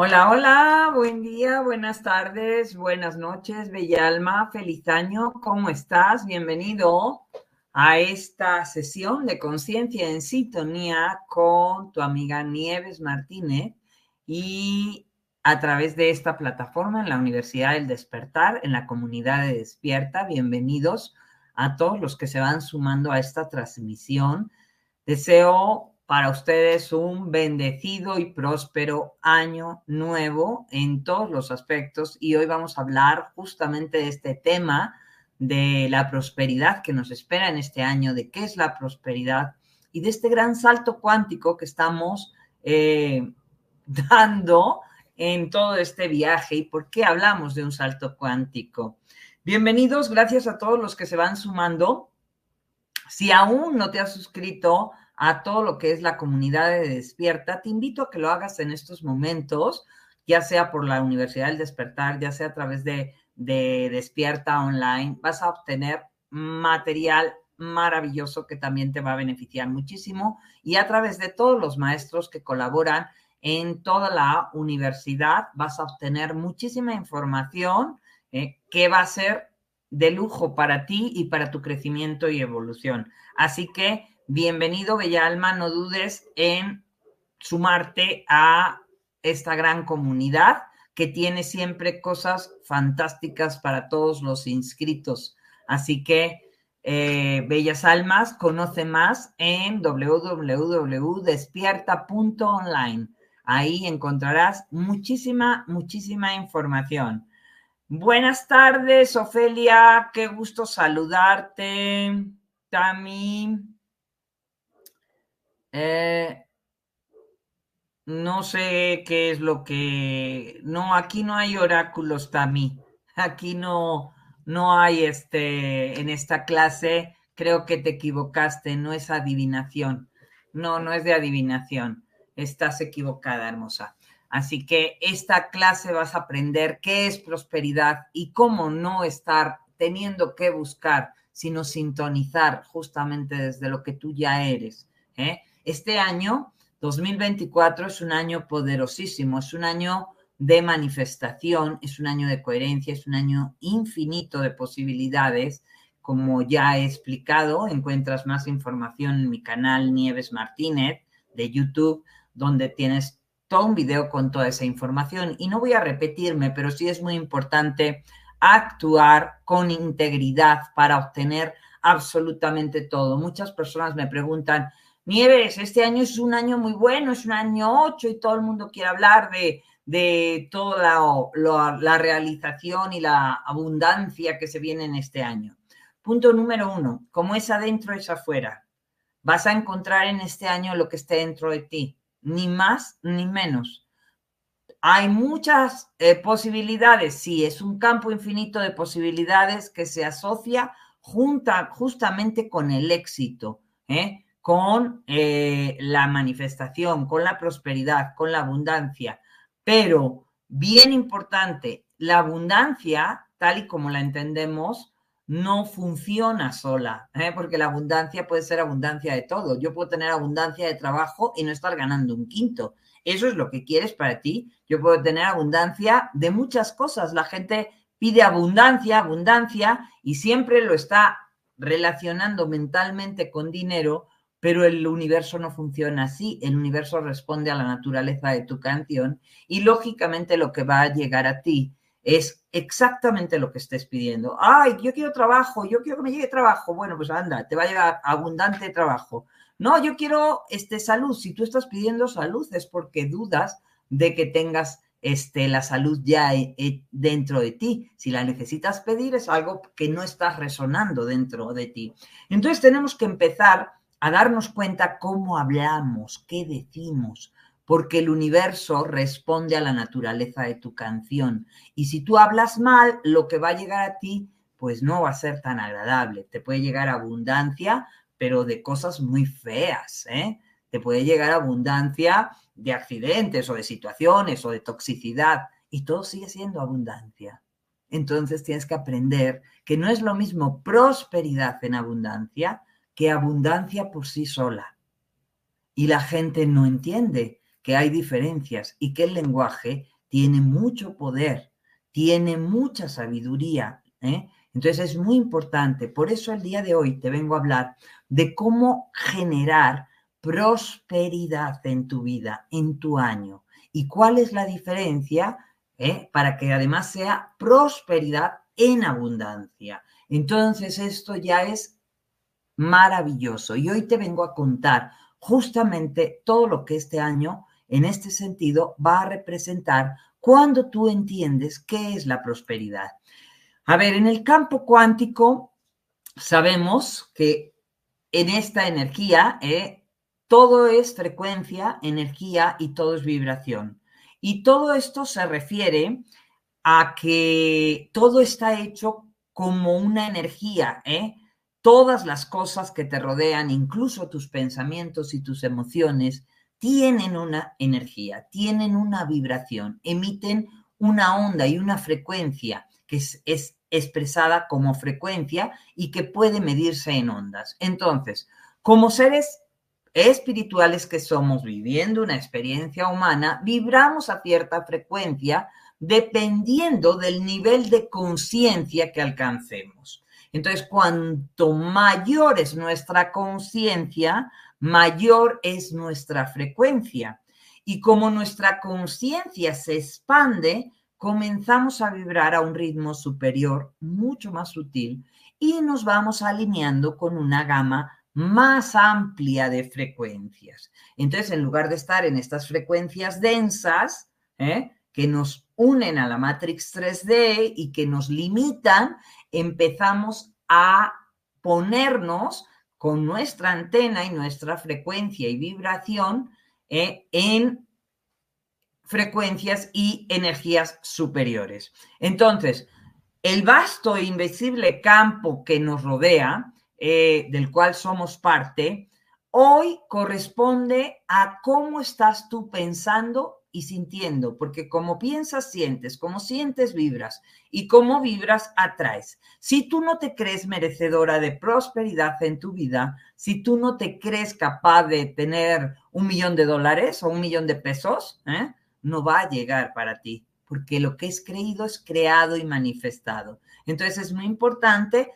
Hola, hola, buen día, buenas tardes, buenas noches, Bella Alma, feliz año, ¿cómo estás? Bienvenido a esta sesión de conciencia en sintonía con tu amiga Nieves Martínez y a través de esta plataforma en la Universidad del Despertar, en la comunidad de Despierta. Bienvenidos a todos los que se van sumando a esta transmisión. Deseo para ustedes un bendecido y próspero año nuevo en todos los aspectos y hoy vamos a hablar justamente de este tema de la prosperidad que nos espera en este año, de qué es la prosperidad y de este gran salto cuántico que estamos eh, dando en todo este viaje y por qué hablamos de un salto cuántico. Bienvenidos, gracias a todos los que se van sumando. Si aún no te has suscrito a todo lo que es la comunidad de Despierta. Te invito a que lo hagas en estos momentos, ya sea por la Universidad del Despertar, ya sea a través de, de Despierta Online. Vas a obtener material maravilloso que también te va a beneficiar muchísimo y a través de todos los maestros que colaboran en toda la universidad vas a obtener muchísima información eh, que va a ser de lujo para ti y para tu crecimiento y evolución. Así que bienvenido, Bella Alma, no dudes en sumarte a esta gran comunidad que tiene siempre cosas fantásticas para todos los inscritos. Así que, eh, Bellas Almas, conoce más en www.despierta.online. Ahí encontrarás muchísima, muchísima información. Buenas tardes, Ofelia. Qué gusto saludarte. Tami. Eh, no sé qué es lo que. No, aquí no hay oráculos, Tami. Aquí no, no hay este. En esta clase, creo que te equivocaste, no es adivinación. No, no es de adivinación. Estás equivocada, hermosa. Así que esta clase vas a aprender qué es prosperidad y cómo no estar teniendo que buscar, sino sintonizar justamente desde lo que tú ya eres. ¿eh? Este año, 2024, es un año poderosísimo, es un año de manifestación, es un año de coherencia, es un año infinito de posibilidades. Como ya he explicado, encuentras más información en mi canal Nieves Martínez de YouTube, donde tienes todo un video con toda esa información. Y no voy a repetirme, pero sí es muy importante actuar con integridad para obtener absolutamente todo. Muchas personas me preguntan, Nieves, este año es un año muy bueno, es un año 8 y todo el mundo quiere hablar de, de toda la, realización y la abundancia que se viene en este año. Punto número uno, como es adentro es afuera. Vas a encontrar en este año lo que esté dentro de ti, ni más ni menos. Hay muchas eh, posibilidades, sí, es un campo infinito de posibilidades que se asocia junta, justamente con el éxito. ¿eh? Con eh, la manifestación, con la prosperidad, con la abundancia. Pero, bien importante, la abundancia, tal y como la entendemos, no funciona sola, ¿eh? porque la abundancia puede ser abundancia de todo. Yo puedo tener abundancia de trabajo y no estar ganando un quinto. Eso es lo que quieres para ti. Yo puedo tener abundancia de muchas cosas. La gente pide abundancia, abundancia, y siempre lo está relacionando mentalmente con dinero, pero el universo no funciona así. El universo responde a la naturaleza de tu canción y lógicamente lo que va a llegar a ti es exactamente lo que estés pidiendo. Ay, yo quiero trabajo, yo quiero que me llegue trabajo. Bueno, pues anda, te va a llegar abundante trabajo. No, yo quiero este, salud. Si tú estás pidiendo salud es porque dudas de que tengas este, la salud ya eh, eh, dentro de ti. Si la necesitas pedir es algo que no está resonando dentro de ti. Entonces tenemos que empezar a darnos cuenta cómo hablamos, qué decimos, porque el universo responde a la naturaleza de tu canción. Y si tú hablas mal, lo que va a llegar a ti, pues no va a ser tan agradable. Te puede llegar abundancia, pero de cosas muy feas, ¿eh? Te puede llegar abundancia de accidentes o de situaciones o de toxicidad y todo sigue siendo abundancia. Entonces tienes que aprender que no es lo mismo prosperidad en abundancia que abundancia por sí sola. Y la gente no entiende que hay diferencias y que el lenguaje tiene mucho poder, tiene mucha sabiduría. ¿eh? Entonces es muy importante. Por eso el día de hoy te vengo a hablar de cómo generar prosperidad en tu vida, en tu año. ¿Y cuál es la diferencia ¿eh? para que además sea prosperidad en abundancia? Entonces esto ya es maravilloso. Y hoy te vengo a contar justamente todo lo que este año, en este sentido, va a representar cuando tú entiendes qué es la prosperidad. A ver, en el campo cuántico sabemos que en esta energía eh, todo es frecuencia, energía y todo es vibración. Y todo esto se refiere a que todo está hecho como una energía, ¿eh? Todas las cosas que te rodean, incluso tus pensamientos y tus emociones, tienen una energía, tienen una vibración, emiten una onda y una frecuencia que es, expresada como frecuencia y que puede medirse en ondas. Entonces, como seres espirituales que somos viviendo una experiencia humana, vibramos a cierta frecuencia dependiendo del nivel de conciencia que alcancemos. Entonces, cuanto mayor es nuestra conciencia, mayor es nuestra frecuencia. Y como nuestra conciencia se expande, comenzamos a vibrar a un ritmo superior, mucho más sutil, y nos vamos alineando con una gama más amplia de frecuencias. Entonces, en lugar de estar en estas frecuencias densas, ¿eh? que nos unen a la Matrix 3D y que nos limitan, empezamos a ponernos con nuestra antena y nuestra frecuencia y vibración eh, en frecuencias y energías superiores. Entonces, el vasto e invisible campo que nos rodea, eh, del cual somos parte, hoy corresponde a cómo estás tú pensando y sintiendo, porque como piensas, sientes, como sientes, vibras, y como vibras, atraes. Si tú no te crees merecedora de prosperidad en tu vida, si tú no te crees capaz de tener un millón de dólares o un millón de pesos, ¿eh? no va a llegar para ti, porque lo que es creído es creado y manifestado. Entonces es muy importante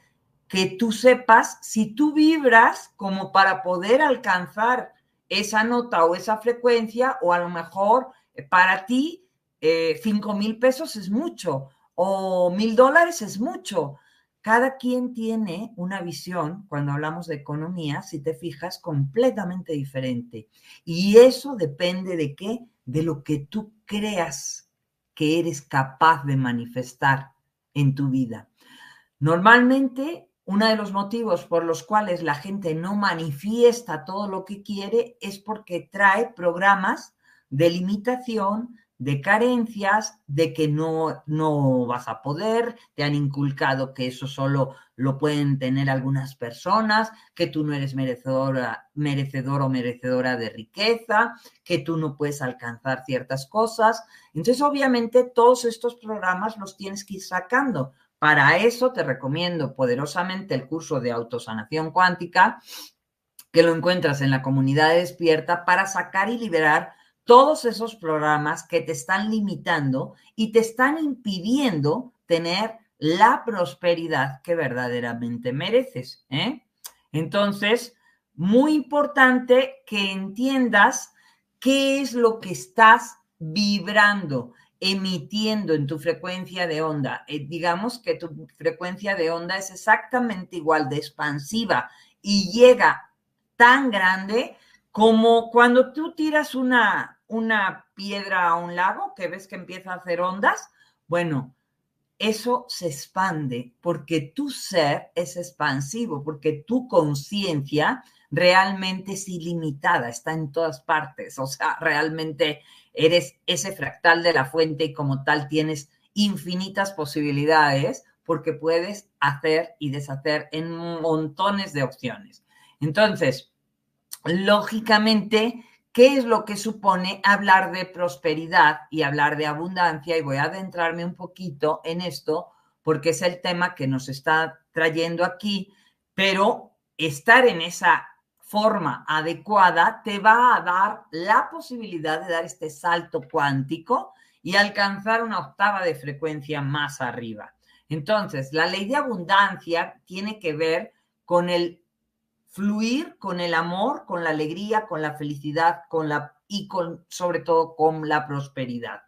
que tú sepas si tú vibras como para poder alcanzar esa nota o esa frecuencia, o a lo mejor para ti, eh, cinco mil pesos es mucho, o mil dólares es mucho. Cada quien tiene una visión, cuando hablamos de economía, si te fijas, completamente diferente. Y eso depende de qué? De lo que tú creas que eres capaz de manifestar en tu vida. Normalmente, uno de los motivos por los cuales la gente no manifiesta todo lo que quiere es porque trae programas de limitación, de carencias, de que no, no vas a poder, te han inculcado que eso solo lo pueden tener algunas personas, que tú no eres merecedora, merecedor o merecedora de riqueza, que tú no puedes alcanzar ciertas cosas. Entonces, obviamente, todos estos programas los tienes que ir sacando. Para eso te recomiendo poderosamente el curso de autosanación cuántica, que lo encuentras en la comunidad despierta para sacar y liberar todos esos programas que te están limitando y te están impidiendo tener la prosperidad que verdaderamente mereces. ¿eh? Entonces, muy importante que entiendas qué es lo que estás vibrando, emitiendo en tu frecuencia de onda. Eh, digamos que tu frecuencia de onda es exactamente igual de expansiva y llega tan grande como cuando tú tiras una, una piedra a un lago que ves que empieza a hacer ondas, bueno, eso se expande porque tu ser es expansivo, porque tu conciencia realmente es ilimitada, está en todas partes, o sea, realmente eres ese fractal de la fuente y como tal tienes infinitas posibilidades porque puedes hacer y deshacer en montones de opciones. Entonces, lógicamente, ¿qué es lo que supone hablar de prosperidad y hablar de abundancia? Y voy a adentrarme un poquito en esto porque es el tema que nos está trayendo aquí, pero estar en esa forma adecuada te va a dar la posibilidad de dar este salto cuántico y alcanzar una octava de frecuencia más arriba. Entonces, la ley de abundancia tiene que ver con el fluir con el amor, con la alegría, con la felicidad, con la y con sobre todo con la prosperidad.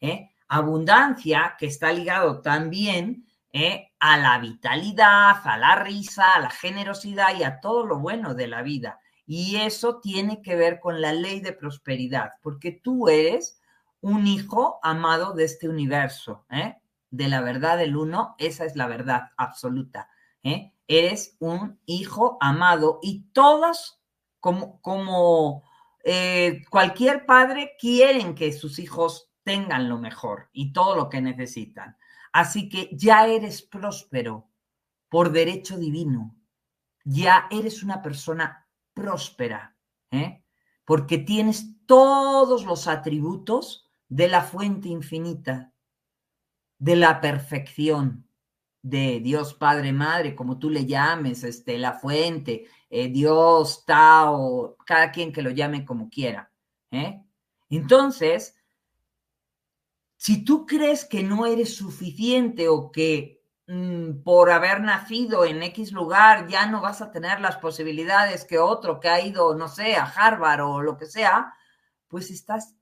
¿eh? Abundancia que está ligado también ¿eh? a la vitalidad, a la risa, a la generosidad y a todo lo bueno de la vida. Y eso tiene que ver con la ley de prosperidad, porque tú eres un hijo amado de este universo, ¿eh? de la verdad del uno, esa es la verdad absoluta. ¿Eh? eres un hijo amado y todos, como, como eh, cualquier padre, quieren que sus hijos tengan lo mejor y todo lo que necesitan. Así que ya eres próspero por derecho divino. Ya eres una persona próspera, ¿eh? porque tienes todos los atributos de la fuente infinita, de la perfección, de Dios Padre Madre, como tú le llames, este, la fuente, eh, Dios, Tao, cada quien que lo llame como quiera. ¿eh? Entonces, si tú crees que no eres suficiente o que mm, por haber nacido en X lugar ya no vas a tener las posibilidades que otro que ha ido, no sé, a Harvard o lo que sea, pues estás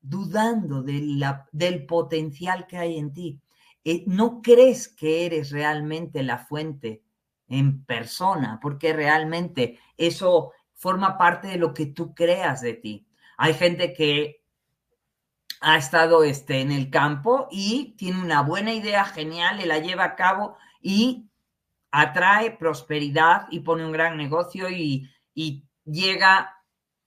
dudando del potencial que hay en ti. Eh, no crees que eres realmente la fuente en persona, porque realmente eso forma parte de lo que tú creas de ti. Hay gente que ha estado este, en el campo y tiene una buena idea genial y la lleva a cabo y atrae prosperidad y pone un gran negocio y, y llega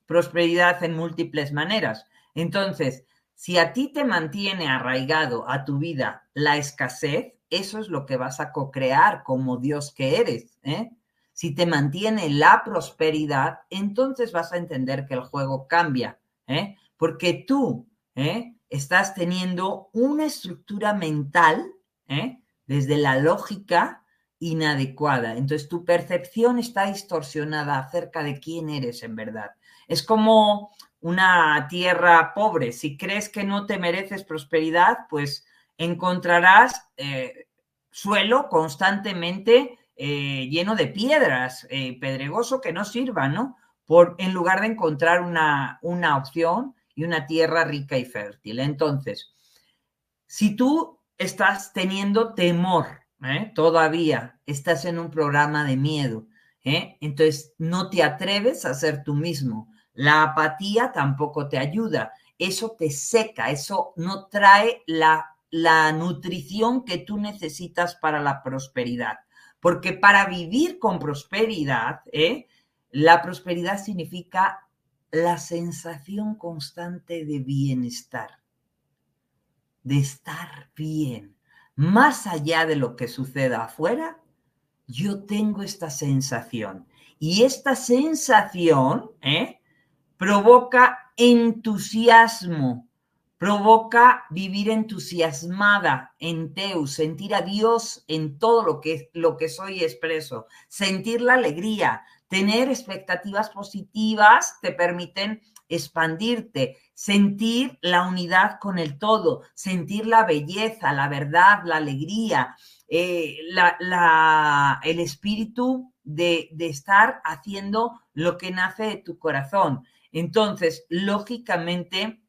prosperidad en múltiples maneras. Entonces, si a ti te mantiene arraigado a tu vida la escasez, eso es lo que vas a co-crear como Dios que eres. ¿eh? Si te mantiene la prosperidad, entonces vas a entender que el juego cambia, ¿eh? porque tú ¿eh? estás teniendo una estructura mental ¿eh? desde la lógica inadecuada. Entonces tu percepción está distorsionada acerca de quién eres en verdad. Es como una tierra pobre. Si crees que no te mereces prosperidad, pues encontrarás eh, suelo constantemente eh, lleno de piedras, eh, pedregoso que no sirva, ¿no? Por, en lugar de encontrar una, una opción y una tierra rica y fértil. Entonces, si tú estás teniendo temor, ¿eh? todavía estás en un programa de miedo. Entonces, no te atreves a ser tú mismo. La apatía tampoco te ayuda. Eso te seca, eso no trae la, la nutrición que tú necesitas para la prosperidad. Porque para vivir con prosperidad, ¿eh? la prosperidad significa la sensación constante de bienestar, de estar bien. Más allá de lo que suceda afuera, yo tengo esta sensación. Y esta sensación ¿eh? Provoca entusiasmo, provoca vivir entusiasmada en Teus, sentir a Dios en todo lo que, lo que soy expreso, sentir la alegría, tener expectativas positivas te permiten expandirte, sentir la unidad con el todo, sentir la belleza, la verdad, la alegría, eh, el espíritu de, de estar haciendo lo que nace de tu corazón. Entonces, lógicamente,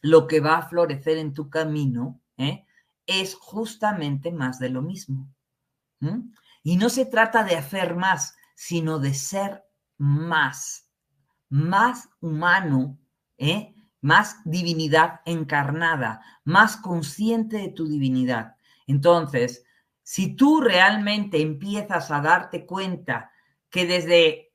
lo que va a florecer en tu camino ¿eh? es justamente más de lo mismo. Y no se trata de hacer más, sino de ser más, más humano, ¿eh? más divinidad encarnada, más consciente de tu divinidad. Entonces, si tú realmente empiezas a darte cuenta que desde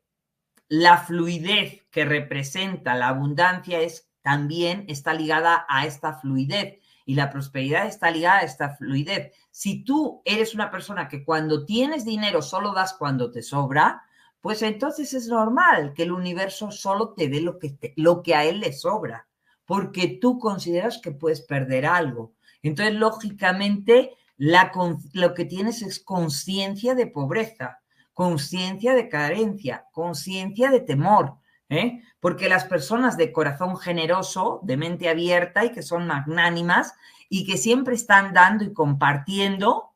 la fluidez que representa la abundancia es también está ligada a esta fluidez y la prosperidad está ligada a esta fluidez. Si tú eres una persona que cuando tienes dinero solo das cuando te sobra, pues entonces es normal que el universo solo te dé lo que, lo que a él le sobra, porque tú consideras que puedes perder algo. Entonces, lógicamente, lo que tienes es conciencia de pobreza, conciencia de carencia, conciencia de temor, ¿eh? porque las personas de corazón generoso, de mente abierta y que son magnánimas y que siempre están dando y compartiendo,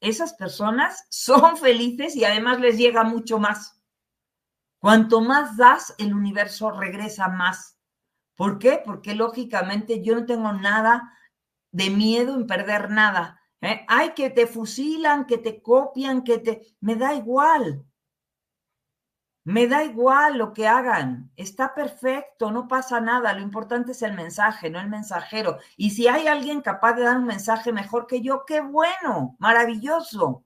esas personas son felices y además les llega mucho más. Cuanto más das, el universo regresa más. ¿Por qué? Porque lógicamente yo no tengo nada de miedo en perder nada. ¿eh? Ay, que te fusilan, que te copian, que te... Me da igual. Me da igual lo que hagan, está perfecto, no pasa nada, lo importante es el mensaje, no el mensajero. Y si hay alguien capaz de dar un mensaje mejor que yo, qué bueno, maravilloso.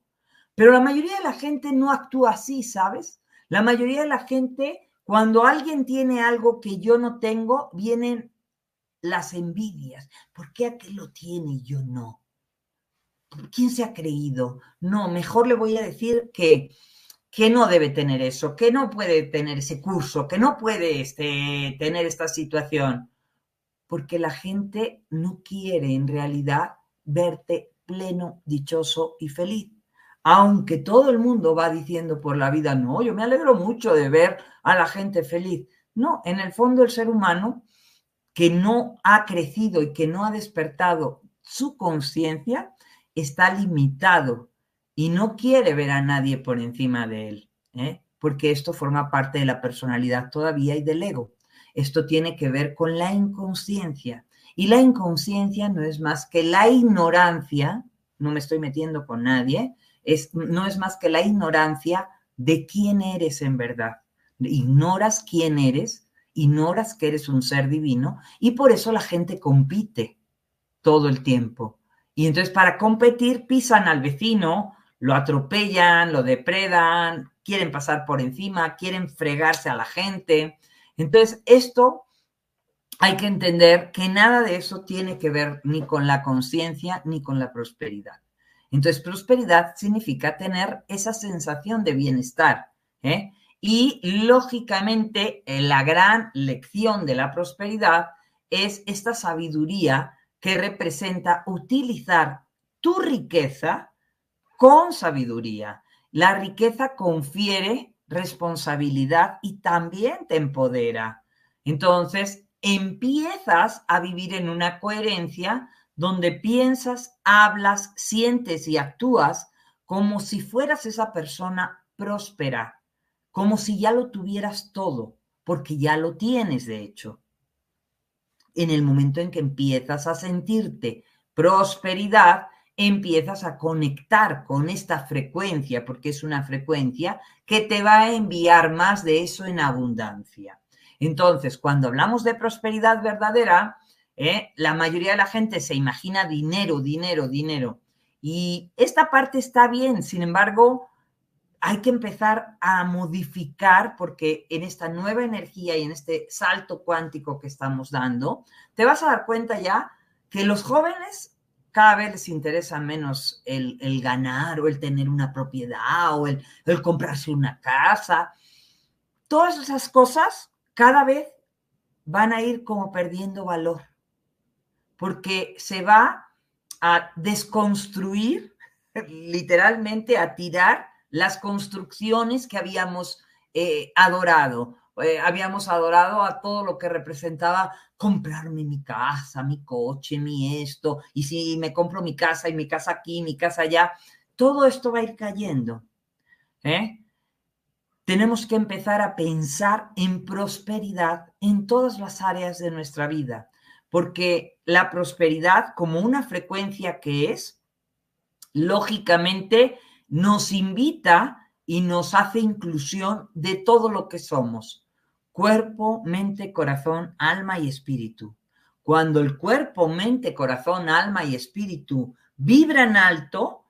Pero la mayoría de la gente no actúa así, ¿sabes? La mayoría de la gente, cuando alguien tiene algo que yo no tengo, vienen las envidias. ¿Por qué aquel lo tiene y yo no? ¿Quién se ha creído? No, mejor le voy a decir que que no debe tener eso, que no puede tener ese curso, que no puede este, tener esta situación, porque la gente no quiere en realidad verte pleno, dichoso y feliz. Aunque todo el mundo va diciendo por la vida, no, yo me alegro mucho de ver a la gente feliz. No, en el fondo el ser humano que no ha crecido y que no ha despertado su conciencia está limitado y no quiere ver a nadie por encima de él, ¿eh? porque esto forma parte de la personalidad todavía y del ego. Esto tiene que ver con la inconsciencia. Y la inconsciencia no es más que la ignorancia, no me estoy metiendo con nadie, es, no es más que la ignorancia de quién eres en verdad. Ignoras quién eres, ignoras que eres un ser divino y por eso la gente compite todo el tiempo. Y entonces para competir pisan al vecino, lo atropellan, lo depredan, quieren pasar por encima, quieren fregarse a la gente. Entonces, esto hay que entender que nada de eso tiene que ver ni con la conciencia ni con la prosperidad. Entonces, prosperidad significa tener esa sensación de bienestar. ¿eh? Y lógicamente, eh, la gran lección de la prosperidad es esta sabiduría que representa utilizar tu riqueza con sabiduría. La riqueza confiere responsabilidad y también te empodera. Entonces, empiezas a vivir en una coherencia donde piensas, hablas, sientes y actúas como si fueras esa persona próspera, como si ya lo tuvieras todo, porque ya lo tienes de hecho. En el momento en que empiezas a sentirte prosperidad, empiezas a conectar con esta frecuencia, porque es una frecuencia que te va a enviar más de eso en abundancia. Entonces, cuando hablamos de prosperidad verdadera, ¿eh? la mayoría de la gente se imagina dinero, dinero, dinero. Y esta parte está bien, sin embargo, hay que empezar a modificar porque en esta nueva energía y en este salto cuántico que estamos dando, te vas a dar cuenta ya que los jóvenes cada vez les interesa menos el, ganar o el tener una propiedad o el, el comprarse una casa. Todas esas cosas cada vez van a ir como perdiendo valor porque se va a desconstruir, literalmente a tirar las construcciones que habíamos eh, adorado. Eh, habíamos adorado a todo lo que representaba comprarme mi casa, mi coche, mi esto, y si me compro mi casa y mi casa aquí, mi casa allá, todo esto va a ir cayendo. ¿eh? Tenemos que empezar a pensar en prosperidad en todas las áreas de nuestra vida, porque la prosperidad como una frecuencia que es, lógicamente, nos invita y nos hace inclusión de todo lo que somos, cuerpo, mente, corazón, alma y espíritu. Cuando el cuerpo, mente, corazón, alma y espíritu vibran alto,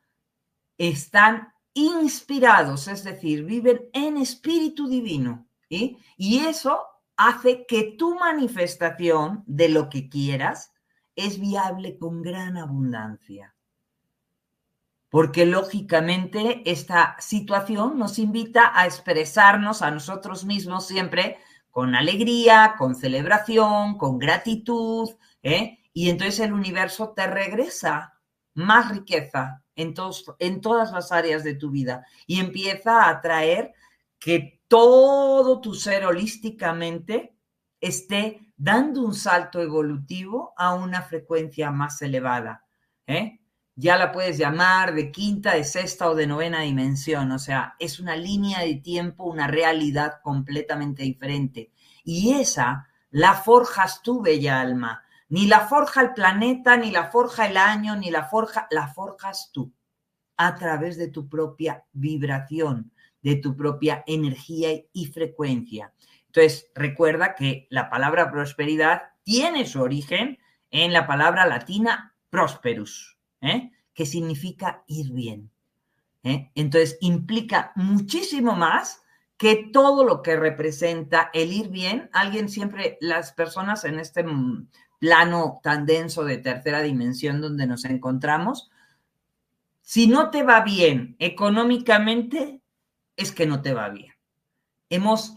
están inspirados, es decir, viven en espíritu divino. Y eso hace que tu manifestación de lo que quieras es viable con gran abundancia porque lógicamente esta situación nos invita a expresarnos a nosotros mismos siempre con alegría, con celebración, con gratitud, ¿eh? y entonces el universo te regresa más riqueza en, en todas las áreas de tu vida y empieza a traer que todo tu ser holísticamente esté dando un salto evolutivo a una frecuencia más elevada. ¿eh? Ya la puedes llamar de quinta, de sexta o de novena dimensión. O sea, es una línea de tiempo, una realidad completamente diferente. Y esa la forjas tú, bella alma. Ni la forja el planeta, ni la forja el año, ni la forja, la forjas tú a través de tu propia vibración, de tu propia energía y frecuencia. Entonces, recuerda que la palabra prosperidad tiene su origen en la palabra latina prosperus, ¿eh? que significa ir bien. ¿eh? Entonces, implica muchísimo más que todo lo que representa el ir bien. Alguien siempre, las personas en este plano tan denso de tercera dimensión donde nos encontramos, si no te va bien económicamente, es que no te va bien. Hemos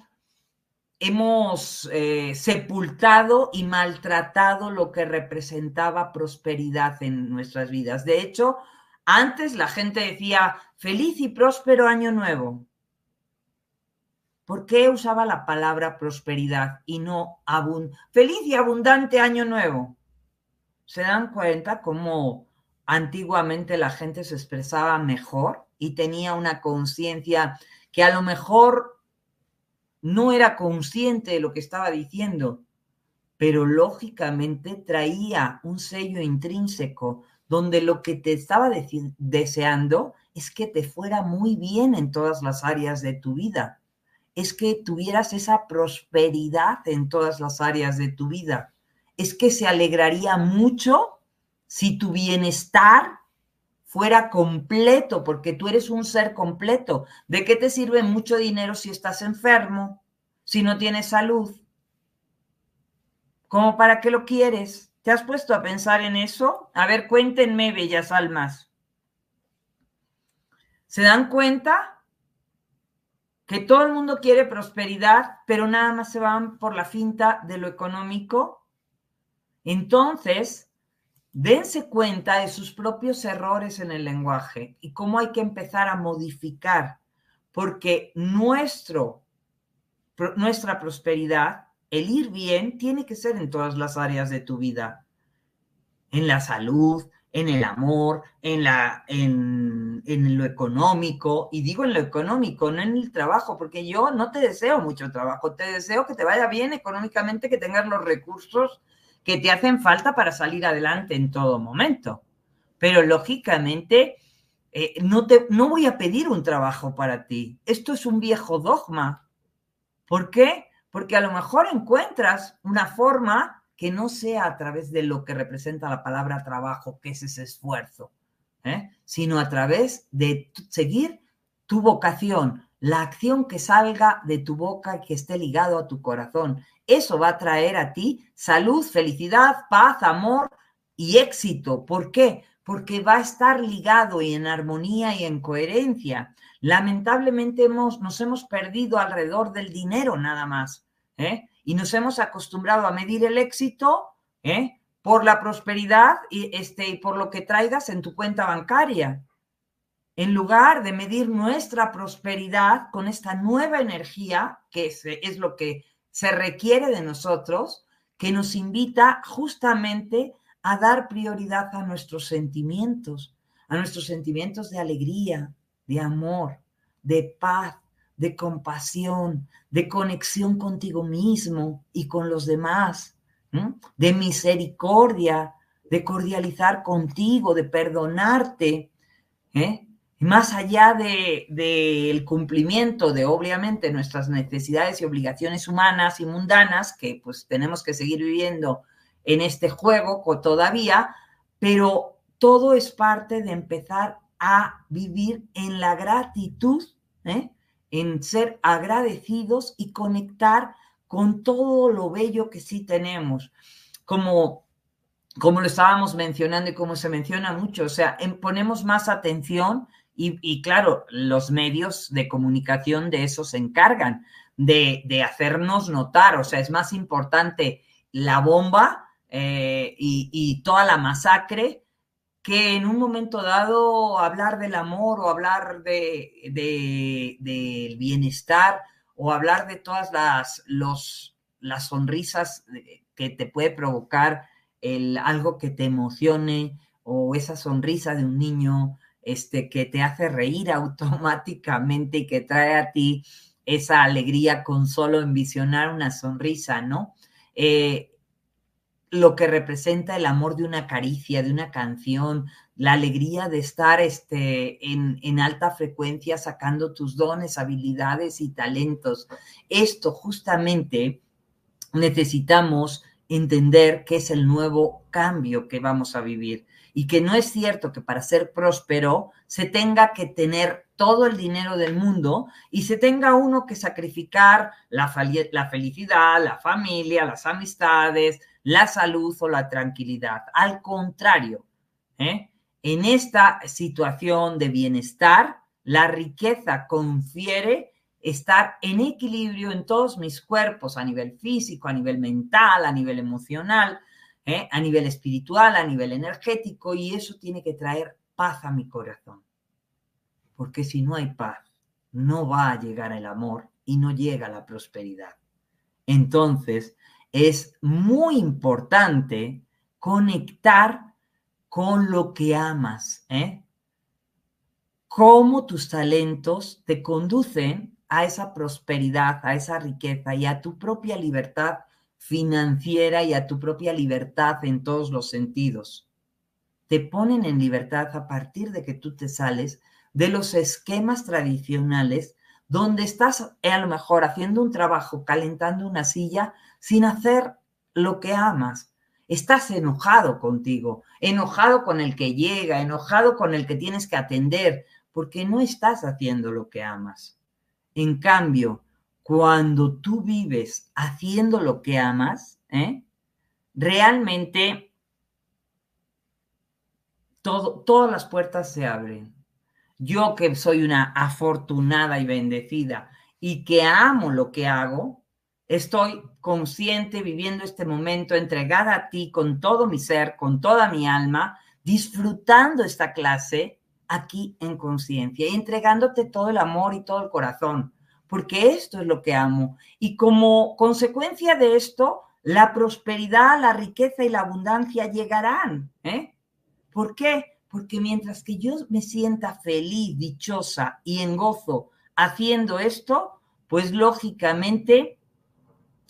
hemos eh, sepultado y maltratado lo que representaba prosperidad en nuestras vidas. De hecho, antes la gente decía feliz y próspero año nuevo. ¿Por qué usaba la palabra prosperidad y no feliz y abundante año nuevo? ¿Se dan cuenta cómo antiguamente la gente se expresaba mejor y tenía una conciencia que a lo mejor no era consciente de lo que estaba diciendo, pero lógicamente traía un sello intrínseco donde lo que te estaba deseando es que te fuera muy bien en todas las áreas de tu vida, es que tuvieras esa prosperidad en todas las áreas de tu vida, es que se alegraría mucho si tu bienestar fuera completo, porque tú eres un ser completo. ¿De qué te sirve mucho dinero si estás enfermo, si no tienes salud? ¿Cómo para qué lo quieres? ¿Te has puesto a pensar en eso? A ver, cuéntenme, bellas almas. ¿Se dan cuenta que todo el mundo quiere prosperidad, pero nada más se van por la finta de lo económico? Entonces, dense cuenta de sus propios errores en el lenguaje y cómo hay que empezar a modificar, porque nuestro, nuestra prosperidad, el ir bien, tiene que ser en todas las áreas de tu vida, en la salud, en el amor, en, la, en, en, lo económico, y digo en lo económico, no en el trabajo, porque yo no te deseo mucho trabajo, te deseo que te vaya bien económicamente, que tengas los recursos que te hacen falta para salir adelante en todo momento. pero lógicamente eh, no, te, no voy a pedir un trabajo para ti. Esto es un viejo dogma. ¿Por qué? Porque a lo mejor encuentras una forma que no sea a través de lo que representa la palabra trabajo, que es ese esfuerzo, ¿eh? sino a través de seguir tu vocación, la acción que salga de tu boca y que esté ligado a tu corazón. Eso va a traer a ti salud, felicidad, paz, amor y éxito. ¿Por qué? Porque va a estar ligado y en armonía y en coherencia. Lamentablemente hemos, nos hemos perdido alrededor del dinero nada más. ¿eh? Y nos hemos acostumbrado a medir el éxito ¿eh? por la prosperidad y, este, y por lo que traigas en tu cuenta bancaria en lugar de medir nuestra prosperidad con esta nueva energía, que es, lo que se requiere de nosotros, que nos invita justamente a dar prioridad a nuestros sentimientos, a nuestros sentimientos de alegría, de amor, de paz, de compasión, de conexión contigo mismo y con los demás, de misericordia, de cordializar contigo, de perdonarte, ¿eh? Más allá del de, cumplimiento de obviamente nuestras necesidades y obligaciones humanas y mundanas, que pues tenemos que seguir viviendo en este juego todavía, pero todo es parte de empezar a vivir en la gratitud, ¿eh? en ser agradecidos y conectar con todo lo bello que sí tenemos. Como como lo estábamos mencionando y como se menciona mucho, o sea, ponemos más atención y, claro, los medios de comunicación de eso se encargan, de, hacernos notar. O sea, es más importante la bomba eh, y, toda la masacre que en un momento dado hablar del amor o hablar del de, bienestar o hablar de todas las, los, las sonrisas que te puede provocar el, algo que te emocione o esa sonrisa de un niño este, que te hace reír automáticamente y que trae a ti esa alegría con solo envisionar una sonrisa, ¿no? Eh, lo que representa el amor de una caricia, de una canción, la alegría de estar este, en, en, alta frecuencia sacando tus dones, habilidades y talentos. Esto justamente necesitamos entender que es el nuevo cambio que vamos a vivir y que no es cierto que para ser próspero se tenga que tener todo el dinero del mundo y se tenga uno que sacrificar la, la felicidad, la familia, las amistades, la salud o la tranquilidad. Al contrario, ¿eh? en esta situación de bienestar, la riqueza confiere estar en equilibrio en todos mis cuerpos, a nivel físico, a nivel mental, a nivel emocional, ¿eh? a nivel espiritual, a nivel energético, y eso tiene que traer paz a mi corazón. Porque si no hay paz, no va a llegar el amor y no llega la prosperidad. Entonces, es muy importante conectar con lo que amas, ¿eh? Cómo tus talentos te conducen a esa prosperidad, a esa riqueza y a tu propia libertad financiera y a tu propia libertad en todos los sentidos. Te ponen en libertad a partir de que tú te sales de los esquemas tradicionales donde estás eh, a lo mejor haciendo un trabajo, calentando una silla sin hacer lo que amas. Estás enojado contigo, enojado con el que llega, enojado con el que tienes que atender, porque no estás haciendo lo que amas. En cambio, cuando tú vives haciendo lo que amas, ¿eh? realmente todas las puertas se abren. Yo que soy una afortunada y bendecida y que amo lo que hago, estoy consciente viviendo este momento entregada a ti con todo mi ser, con toda mi alma, disfrutando esta clase aquí en conciencia y entregándote todo el amor y todo el corazón porque esto es lo que amo. Y como consecuencia de esto, la prosperidad, la riqueza y la abundancia llegarán. ¿eh? ¿Por qué? Porque mientras que yo me sienta feliz, dichosa y en gozo haciendo esto, pues lógicamente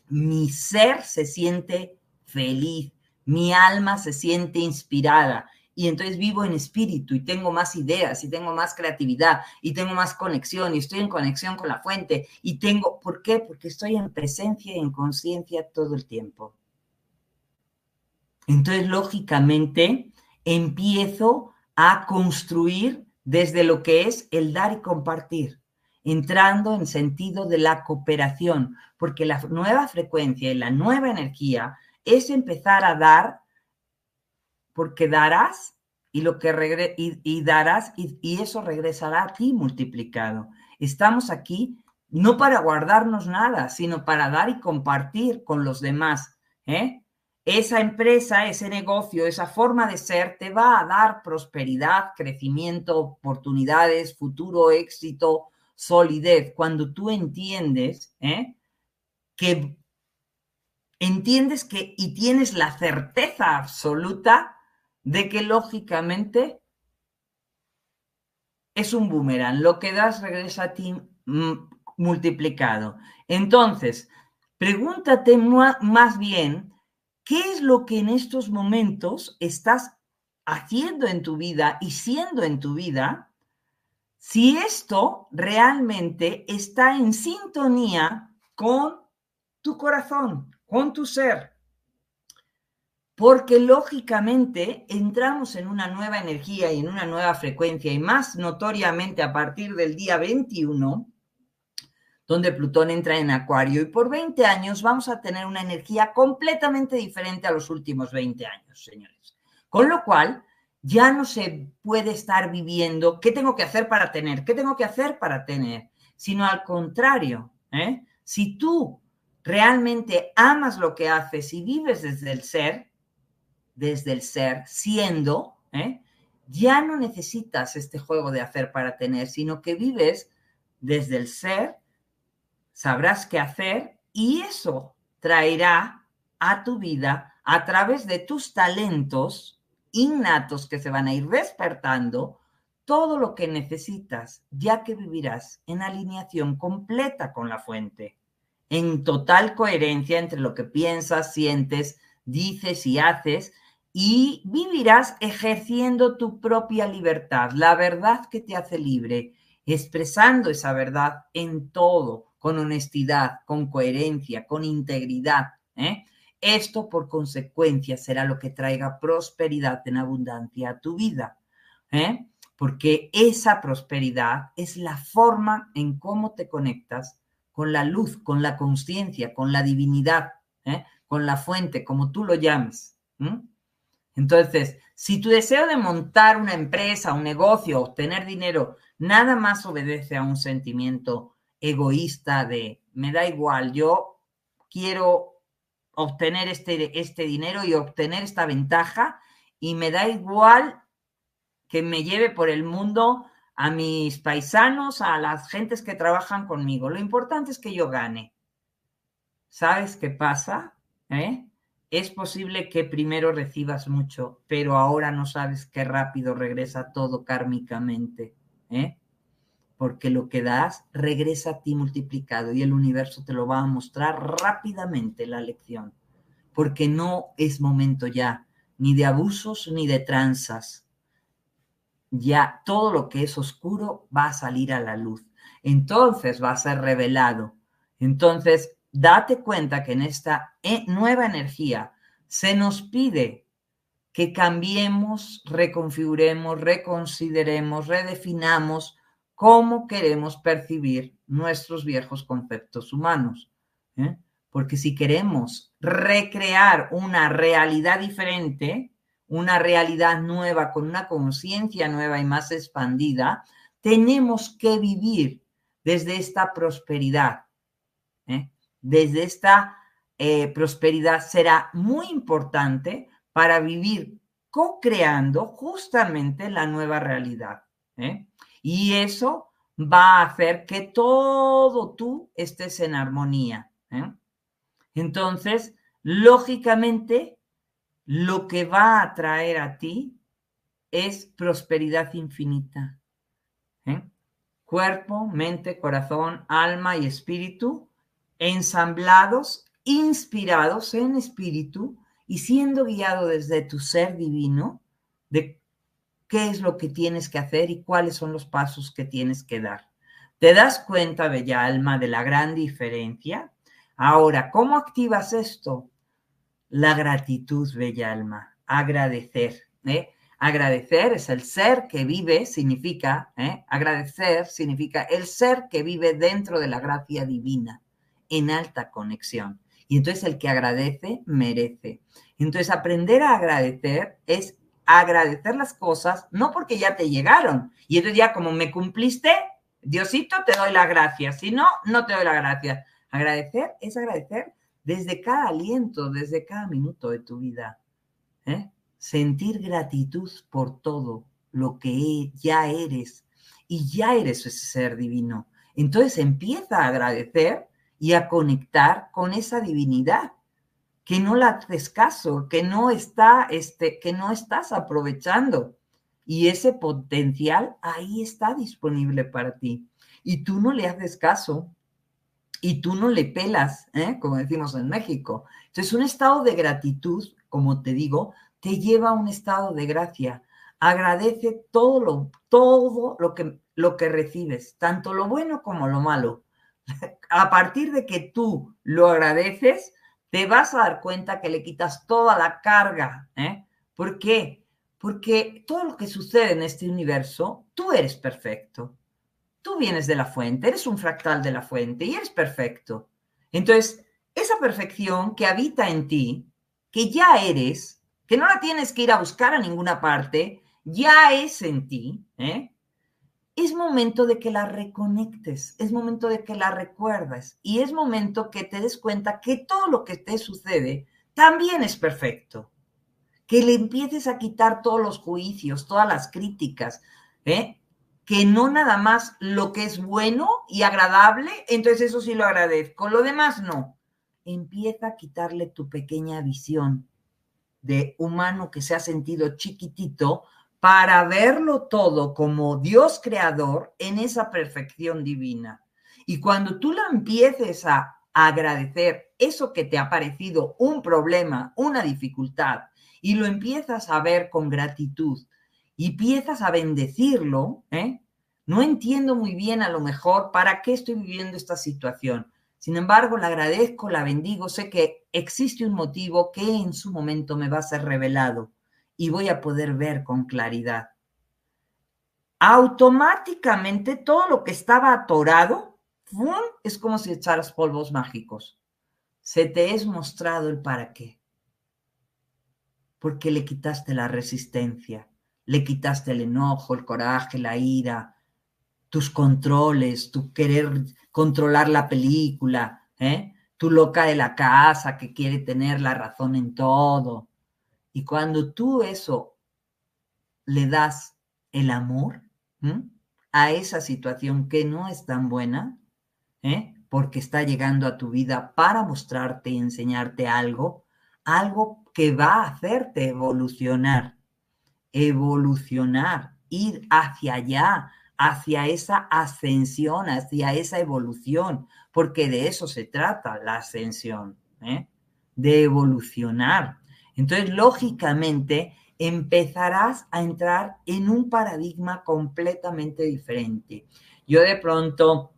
mi ser se siente feliz, mi alma se siente inspirada y entonces vivo en espíritu y tengo más ideas y tengo más creatividad y tengo más conexión y estoy en conexión con la fuente y tengo, ¿por qué? Porque estoy en presencia y en conciencia todo el tiempo. Entonces, lógicamente, empiezo a construir desde lo que es el dar y compartir, entrando en sentido de la cooperación, porque la nueva frecuencia y la nueva energía es empezar a dar porque darás y lo que regre y, darás y, y, eso regresará a ti multiplicado. Estamos aquí no para guardarnos nada, sino para dar y compartir con los demás. ¿eh? Esa empresa, ese negocio, esa forma de ser te va a dar prosperidad, crecimiento, oportunidades, futuro, éxito, solidez. Cuando tú entiendes ¿eh? que entiendes que y tienes la certeza absoluta de que lógicamente es un boomerang. Lo que das regresa a ti multiplicado. Entonces, pregúntate más bien, ¿qué es lo que en estos momentos estás haciendo en tu vida y siendo en tu vida? Si esto realmente está en sintonía con tu corazón, con tu ser porque lógicamente entramos en una nueva energía y en una nueva frecuencia, y más notoriamente a partir del día 21, donde Plutón entra en Acuario, y por 20 años vamos a tener una energía completamente diferente a los últimos 20 años, señores. Con lo cual, ya no se puede estar viviendo qué tengo que hacer para tener, qué tengo que hacer para tener, sino al contrario, ¿eh? si tú realmente amas lo que haces y vives desde el ser, desde el ser, siendo, ¿eh? ya no necesitas este juego de hacer para tener, sino que vives desde el ser, sabrás qué hacer y eso traerá a tu vida a través de tus talentos innatos que se van a ir despertando todo lo que necesitas, ya que vivirás en alineación completa con la fuente, en total coherencia entre lo que piensas, sientes, dices y haces, y vivirás ejerciendo tu propia libertad, la verdad que te hace libre, expresando esa verdad en todo, con honestidad, con coherencia, con integridad. ¿eh? Esto por consecuencia será lo que traiga prosperidad en abundancia a tu vida, ¿eh? porque esa prosperidad es la forma en cómo te conectas con la luz, con la conciencia, con la divinidad, ¿eh? con la fuente, como tú lo llames. Entonces, si tu deseo de montar una empresa, un negocio, obtener dinero, nada más obedece a un sentimiento egoísta de me da igual, yo quiero obtener este, este dinero y obtener esta ventaja y me da igual que me lleve por el mundo a mis paisanos, a las gentes que trabajan conmigo. Lo importante es que yo gane. ¿Sabes qué pasa? ¿Eh? Es posible que primero recibas mucho, pero ahora no sabes qué rápido regresa todo kármicamente, ¿eh? Porque lo que das regresa a ti multiplicado y el universo te lo va a mostrar rápidamente la lección, porque no es momento ya ni de abusos ni de tranzas. Ya todo lo que es oscuro va a salir a la luz. Entonces va a ser revelado. Entonces date cuenta que en esta eh, nueva energía se nos pide que cambiemos, reconfiguremos, reconsideremos, redefinamos cómo queremos percibir nuestros viejos conceptos humanos. ¿eh? Porque si queremos recrear una realidad diferente, una realidad nueva, con una conciencia nueva y más expandida, tenemos que vivir desde esta prosperidad, ¿eh? Desde esta eh, prosperidad será muy importante para vivir co-creando justamente la nueva realidad. ¿eh? Y eso va a hacer que todo tú estés en armonía. ¿eh? Entonces, lógicamente, lo que va a traer a ti es prosperidad infinita. Cuerpo, mente, corazón, alma y espíritu ensamblados, inspirados en espíritu y siendo guiado desde tu ser divino, de qué es lo que tienes que hacer y cuáles son los pasos que tienes que dar. ¿Te das cuenta, bella alma, de la gran diferencia? Ahora, ¿cómo activas esto? La gratitud, bella alma, agradecer. ¿eh? Agradecer es el ser que vive, significa, ¿eh? agradecer significa el ser que vive dentro de la gracia divina, en alta conexión. Y entonces el que agradece, merece. Entonces aprender a agradecer es agradecer las cosas, no porque ya te llegaron. Y entonces ya como me cumpliste, Diosito, te doy la gracia. Si no, no te doy la gracia. Agradecer es agradecer desde cada aliento, desde cada minuto de tu vida. ¿eh? sentir gratitud por todo lo que ya eres y ya eres ese ser divino. Entonces empieza a agradecer y a conectar con esa divinidad, que no la haces caso, que no está, este, que no estás aprovechando. Y ese potencial ahí está disponible para ti. Y tú no le haces caso y tú no le pelas, ¿eh? como decimos en México. Entonces, un estado de gratitud, como te digo, te lleva a un estado de gracia. Agradece todo lo, todo lo que, lo que recibes, tanto lo bueno como lo malo. A partir de que tú lo agradeces, te vas a dar cuenta que le quitas toda la carga. ¿eh? ¿Por qué? Porque todo lo que sucede en este universo, tú eres perfecto. Tú vienes de la fuente, eres un fractal de la fuente y eres perfecto. Entonces, esa perfección que habita en ti, que ya eres, que no la tienes que ir a buscar a ninguna parte, ya es en ti, ¿eh? Es momento de que la reconectes, es momento de que la recuerdes y es momento que te des cuenta que todo lo que te sucede también es perfecto. Que le empieces a quitar todos los juicios, todas las críticas, ¿eh? que no nada más lo que es bueno y agradable, entonces eso sí lo agradezco, lo demás no. Empieza a quitarle tu pequeña visión, de humano que se ha sentido chiquitito para verlo todo como Dios creador en esa perfección divina. Y cuando tú la empieces a agradecer eso que te ha parecido un problema, una dificultad, y lo empiezas a ver con gratitud y empiezas a bendecirlo, ¿eh? no entiendo muy bien a lo mejor para qué estoy viviendo esta situación, sin embargo, la agradezco, la bendigo, sé que existe un motivo que en su momento me va a ser revelado y voy a poder ver con claridad. Automáticamente todo lo que estaba atorado es como si echaras polvos mágicos. Se te es mostrado el para qué. Porque le quitaste la resistencia, le quitaste el enojo, el coraje, la ira, tus controles, tu querer controlar la película, ¿eh? tu loca de la casa que quiere tener la razón en todo. Y cuando tú eso le das el amor a esa situación que no es tan buena, ¿eh? porque está llegando a tu vida para mostrarte y enseñarte algo, algo que va a hacerte evolucionar, evolucionar, ir hacia allá, hacia esa ascensión, hacia esa evolución, porque de eso se trata la ascensión, ¿eh? de evolucionar. Entonces, lógicamente, empezarás a entrar en un paradigma completamente diferente. Yo de pronto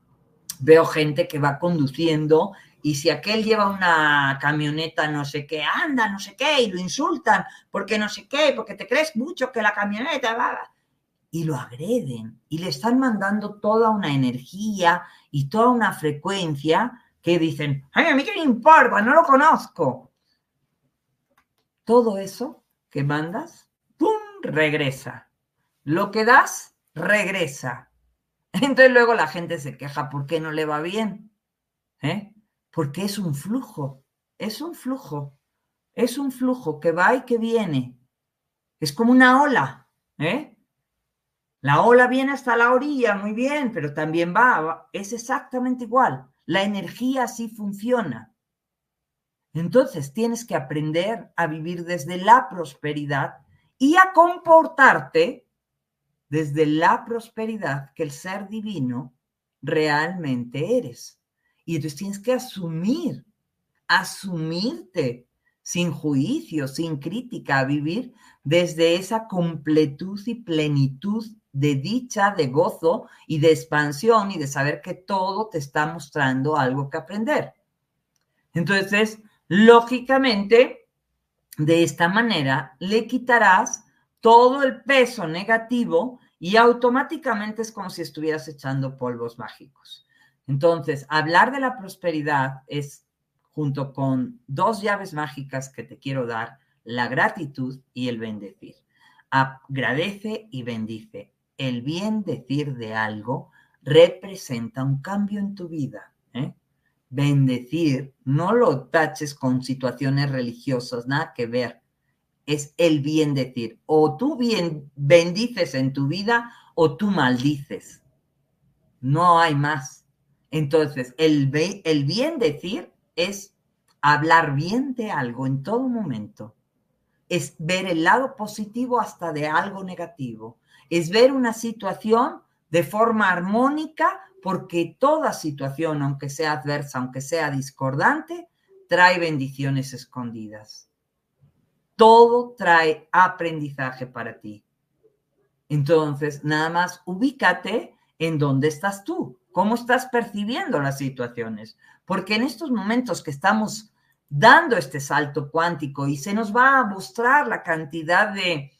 veo gente que va conduciendo y si aquel lleva una camioneta no sé qué, anda, no sé qué, y lo insultan, porque no sé qué, porque te crees mucho que la camioneta va y lo agreden y le están mandando toda una energía y toda una frecuencia que dicen, a mí qué me importa, no lo conozco. Todo eso que mandas, ¡pum!, regresa. Lo que das, regresa. Entonces luego la gente se queja, ¿por qué no le va bien? ¿Eh? Porque es un flujo, es un flujo, es un flujo que va y que viene. Es como una ola, ¿eh? La ola viene hasta la orilla, muy bien, pero también va, es exactamente igual. La energía así funciona. Entonces tienes que aprender a vivir desde la prosperidad y a comportarte desde la prosperidad que el ser divino realmente eres. Y entonces tienes que asumir, asumirte, sin juicio, sin crítica, a vivir desde esa completud y plenitud de dicha, de gozo y de expansión y de saber que todo te está mostrando algo que aprender. Entonces, lógicamente, de esta manera le quitarás todo el peso negativo y automáticamente es como si estuvieras echando polvos mágicos. Entonces, hablar de la prosperidad es, junto con dos llaves mágicas que te quiero dar, la gratitud y el bendecir. Agradece y bendice el bien decir de algo representa un cambio en tu vida. ¿eh? Bendecir, no lo taches con situaciones religiosas, nada que ver. Es el bien decir. O tú bien bendices en tu vida o tú maldices. No hay más. Entonces, el, el bien decir es hablar bien de algo en todo momento. Es ver el lado positivo hasta de algo negativo es ver una situación de forma armónica, porque toda situación, aunque sea adversa, aunque sea discordante, trae bendiciones escondidas. Todo trae aprendizaje para ti. Entonces, nada más ubícate en dónde estás tú, cómo estás percibiendo las situaciones, porque en estos momentos que estamos dando este salto cuántico y se nos va a mostrar la cantidad de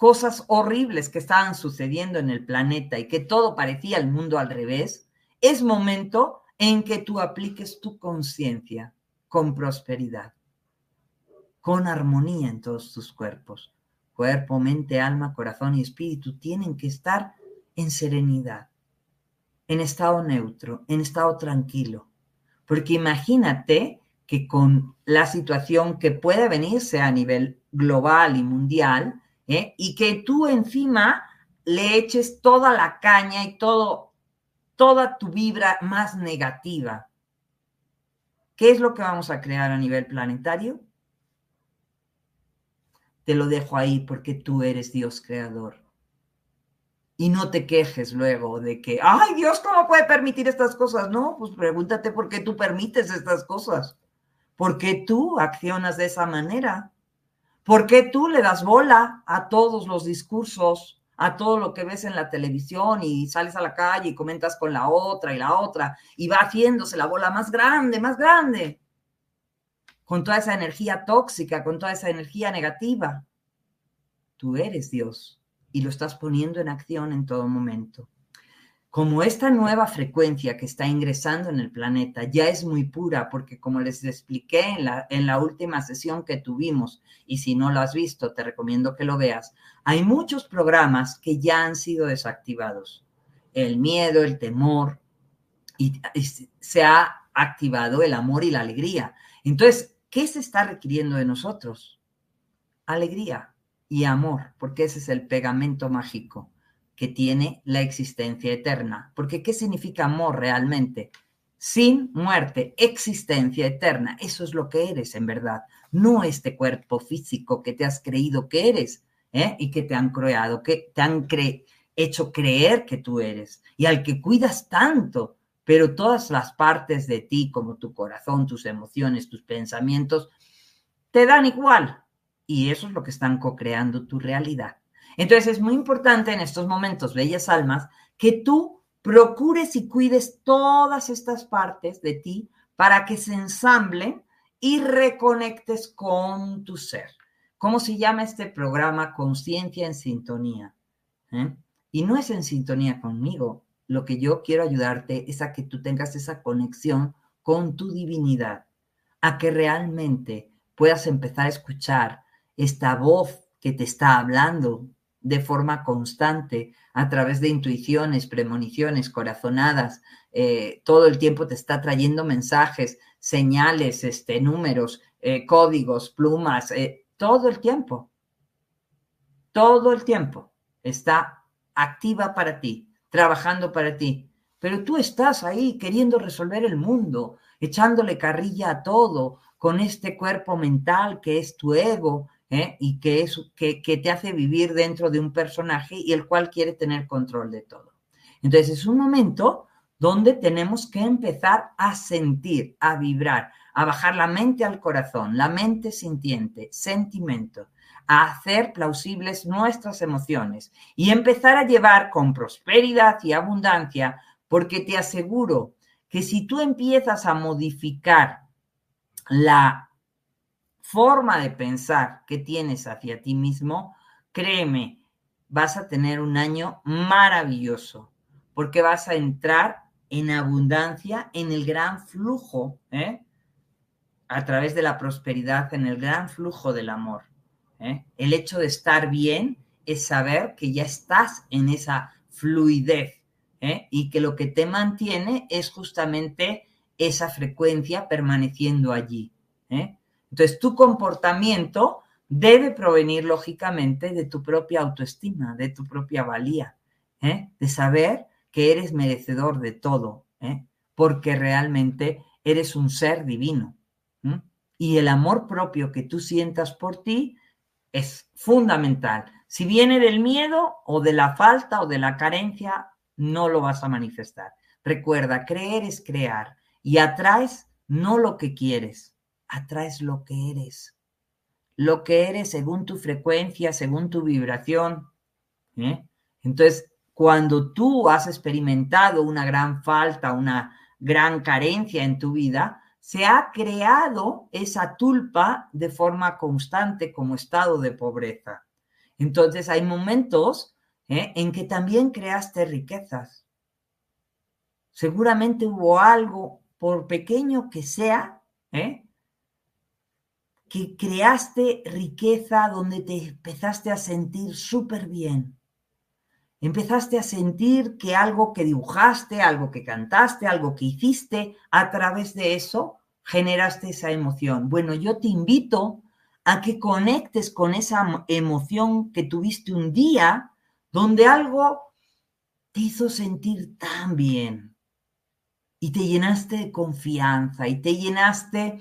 cosas horribles que estaban sucediendo en el planeta y que todo parecía el mundo al revés, es momento en que tú apliques tu conciencia con prosperidad, con armonía en todos tus cuerpos. Cuerpo, mente, alma, corazón y espíritu tienen que estar en serenidad, en estado neutro, en estado tranquilo. Porque imagínate que con la situación que puede venirse a nivel global y mundial, ¿eh? y que tú encima le eches toda la caña y todo, toda tu vibra más negativa. ¿Qué es lo que vamos a crear a nivel planetario? Te lo dejo ahí porque tú eres Dios creador. Y no te quejes luego de que, ay Dios, ¿cómo puede permitir estas cosas? No, pues pregúntate por qué tú permites estas cosas. ¿Por qué tú accionas de esa manera? ¿Por qué tú le das bola a todos los discursos, a todo lo que ves en la televisión y sales a la calle y comentas con la otra y la otra y va haciéndose la bola más grande, más grande? Con toda esa energía tóxica, con toda esa energía negativa. Tú eres Dios y lo estás poniendo en acción en todo momento como esta nueva frecuencia que está ingresando en el planeta ya es muy pura, porque como les expliqué en la, última sesión que tuvimos, y si no lo has visto, te recomiendo que lo veas, hay muchos programas que ya han sido desactivados. El miedo, el temor, y, y se ha activado el amor y la alegría. Entonces, ¿qué se está requiriendo de nosotros? Alegría y amor, porque ese es el pegamento mágico que tiene la existencia eterna. Porque ¿qué significa amor realmente? Sin muerte, existencia eterna. Eso es lo que eres en verdad. No este cuerpo físico que te has creído que eres ¿eh? y que te han creado, que te han hecho creer que tú eres y al que cuidas tanto, pero todas las partes de ti, como tu corazón, tus emociones, tus pensamientos, te dan igual. Y eso es lo que están co-creando tu realidad. Entonces es muy importante en estos momentos, bellas almas, que tú procures y cuides todas estas partes de ti para que se ensamblen y reconectes con tu ser. ¿Cómo se llama este programa? Conciencia en sintonía. ¿Eh? Y no es en sintonía conmigo. Lo que yo quiero ayudarte es a que tú tengas esa conexión con tu divinidad, a que realmente puedas empezar a escuchar esta voz que te está hablando, de forma constante, a través de intuiciones, premoniciones, corazonadas, eh, todo el tiempo te está trayendo mensajes, señales, este, números, eh, códigos, plumas, eh, todo el tiempo. Todo el tiempo está activa para ti, trabajando para ti. Pero tú estás ahí queriendo resolver el mundo, echándole carrilla a todo, con este cuerpo mental que es tu ego, ¿eh? y que, es, que, que te hace vivir dentro de un personaje y el cual quiere tener control de todo. Entonces es un momento donde tenemos que empezar a sentir, a vibrar, a bajar la mente al corazón, la mente sintiente, sentimiento, a hacer plausibles nuestras emociones y empezar a llevar con prosperidad y abundancia, porque te aseguro que si tú empiezas a modificar la forma de pensar que tienes hacia ti mismo, créeme, vas a tener un año maravilloso, porque vas a entrar en abundancia, en el gran flujo, ¿eh? a través de la prosperidad, en el gran flujo del amor. ¿eh? El hecho de estar bien es saber que ya estás en esa fluidez ¿eh? y que lo que te mantiene es justamente esa frecuencia permaneciendo allí. ¿eh? Entonces, tu comportamiento debe provenir lógicamente de tu propia autoestima, de tu propia valía, de saber que eres merecedor de todo, porque realmente eres un ser divino. Y el amor propio que tú sientas por ti es fundamental. Si viene del miedo o de la falta o de la carencia, no lo vas a manifestar. Recuerda, creer es crear y atraes no lo que quieres, atraes lo que eres. Lo que eres según tu frecuencia, según tu vibración. ¿eh? Entonces, cuando tú has experimentado una gran falta, una gran carencia en tu vida, se ha creado esa tulpa de forma constante como estado de pobreza. Entonces hay momentos ¿eh? en que también creaste riquezas. Seguramente hubo algo, por pequeño que sea, ¿eh? Que creaste riqueza donde te empezaste a sentir súper bien. Empezaste a sentir que algo que dibujaste, algo que cantaste, algo que hiciste, a través de eso generaste esa emoción. Bueno, yo te invito a que conectes con esa emoción que tuviste un día donde algo te hizo sentir tan bien y te llenaste de confianza y te llenaste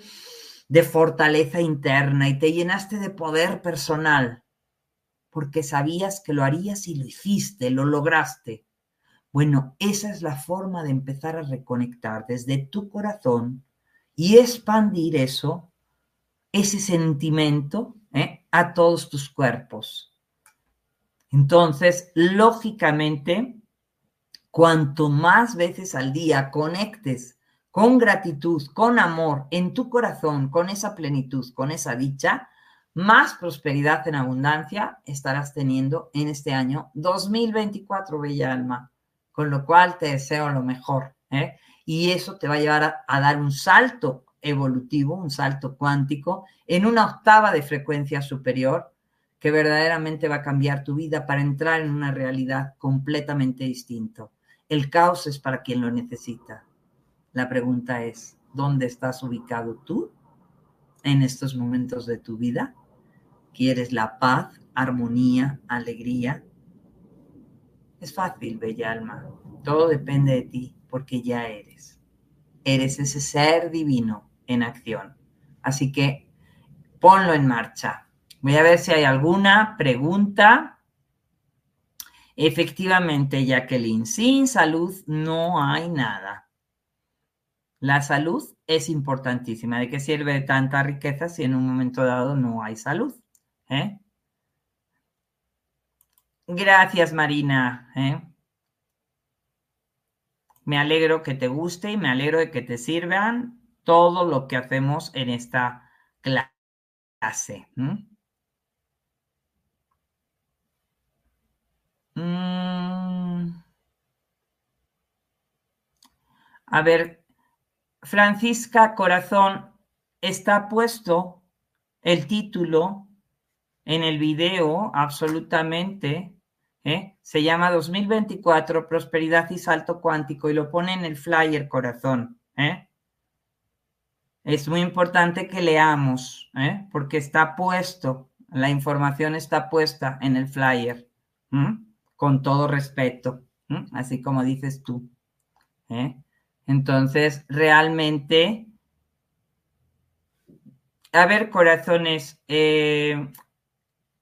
de fortaleza interna y te llenaste de poder personal porque sabías que lo harías y lo hiciste, lo lograste. Bueno, esa es la forma de empezar a reconectar desde tu corazón y expandir eso, ese sentimiento, ¿eh? a todos tus cuerpos. Entonces, lógicamente, cuanto más veces al día conectes con gratitud, con amor en tu corazón, con esa plenitud, con esa dicha, más prosperidad en abundancia estarás teniendo en este año 2024, Bella Alma. Con lo cual te deseo lo mejor. ¿eh? y eso te va a llevar a, dar un salto evolutivo, un salto cuántico en una octava de frecuencia superior que verdaderamente va a cambiar tu vida para entrar en una realidad completamente distinta. El caos es para quien lo necesita. La pregunta es, ¿dónde estás ubicado tú en estos momentos de tu vida? ¿Quieres la paz, armonía, alegría? Es fácil, bella alma. Todo depende de ti porque ya eres. Eres ese ser divino en acción. Así que ponlo en marcha. Voy a ver si hay alguna pregunta. Efectivamente, Jacqueline, sin salud no hay nada. La salud es importantísima. ¿De qué sirve tanta riqueza si en un momento dado no hay salud? ¿Eh? Gracias, Marina. ¿eh? Me alegro que te guste y me alegro de que te sirvan todo lo que hacemos en esta clase. Mm. A ver, Francisca Corazón, está puesto el título en el video absolutamente ¿eh? Se llama 2024 Prosperidad y Salto Cuántico y lo pone en el flyer corazón. ¿eh? Es muy importante que leamos, ¿eh? porque está puesto, la información está puesta en el flyer, con todo respeto, así como dices tú. Entonces, realmente, a ver, corazones,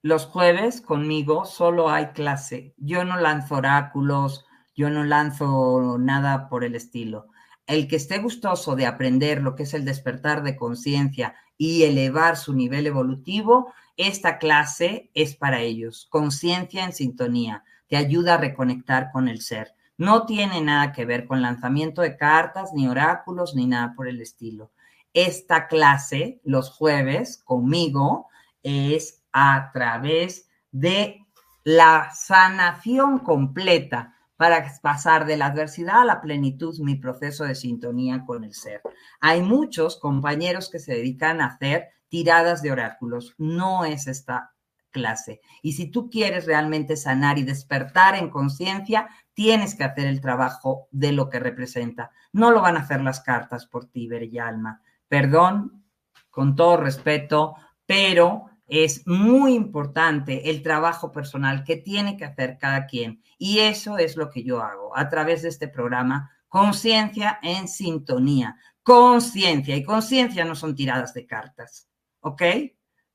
los jueves conmigo solo hay clase. Yo no lanzo oráculos, yo no lanzo nada por el estilo. El que esté gustoso de aprender lo que es el despertar de conciencia y elevar su nivel evolutivo, esta clase es para ellos. Conciencia en sintonía, te ayuda a reconectar con el ser. No tiene nada que ver con lanzamiento de cartas, ni oráculos, ni nada por el estilo. Esta clase, los jueves, conmigo, es a través de la sanación completa para pasar de la adversidad a la plenitud, mi proceso de sintonía con el ser. Hay muchos compañeros que se dedican a hacer tiradas de oráculos. No es esta clase. Y si tú quieres realmente sanar y despertar en conciencia, tienes que hacer el trabajo de lo que representa. No lo van a hacer las cartas por ti, Alma. Perdón, con todo respeto, pero es muy importante el trabajo personal que tiene que hacer cada quien. Y eso es lo que yo hago a través de este programa, Conciencia en Sintonía. Conciencia. Y conciencia no son tiradas de cartas, ¿ok?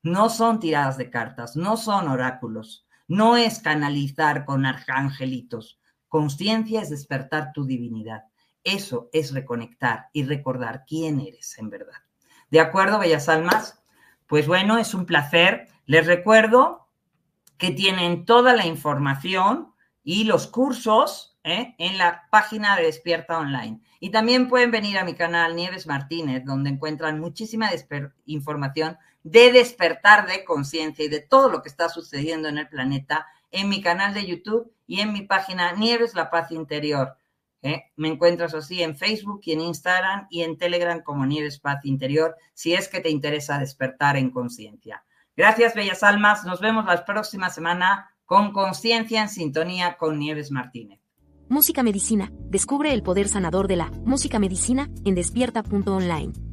No son tiradas de cartas, no son oráculos, no es canalizar con arcangelitos. Conciencia es despertar tu divinidad. Eso es reconectar y recordar quién eres en verdad. ¿De acuerdo, bellas almas? Pues bueno, es un placer. Les recuerdo que tienen toda la información y los cursos ¿eh? en la página de Despierta Online. Y también pueden venir a mi canal Nieves Martínez, donde encuentran muchísima información de despertar de conciencia y de todo lo que está sucediendo en el planeta en mi canal de YouTube y en mi página Nieves La Paz Interior. ¿eh? Me encuentras así en Facebook y en Instagram y en Telegram como Nieves Paz Interior, si es que te interesa despertar en conciencia. Gracias, bellas almas. Nos vemos la próxima semana con Conciencia en Sintonía con Nieves Martínez. Música Medicina. Descubre el poder sanador de la música medicina en despierta.online.